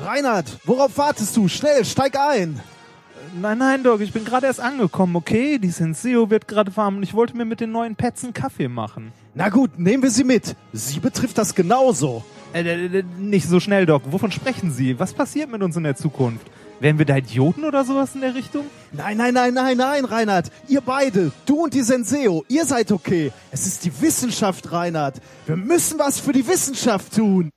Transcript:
Reinhard, worauf wartest du? Schnell, steig ein! Nein, nein, Doc, ich bin gerade erst angekommen, okay? Die Senseo wird gerade warm und ich wollte mir mit den neuen Pets einen Kaffee machen. Na gut, nehmen wir sie mit. Sie betrifft das genauso. Äh, äh, äh nicht so schnell, Doc. Wovon sprechen Sie? Was passiert mit uns in der Zukunft? Wären wir da Idioten oder sowas in der Richtung? Nein, nein, nein, nein, nein, Reinhard. Ihr beide, du und die Senseo, ihr seid okay. Es ist die Wissenschaft, Reinhard. Wir müssen was für die Wissenschaft tun.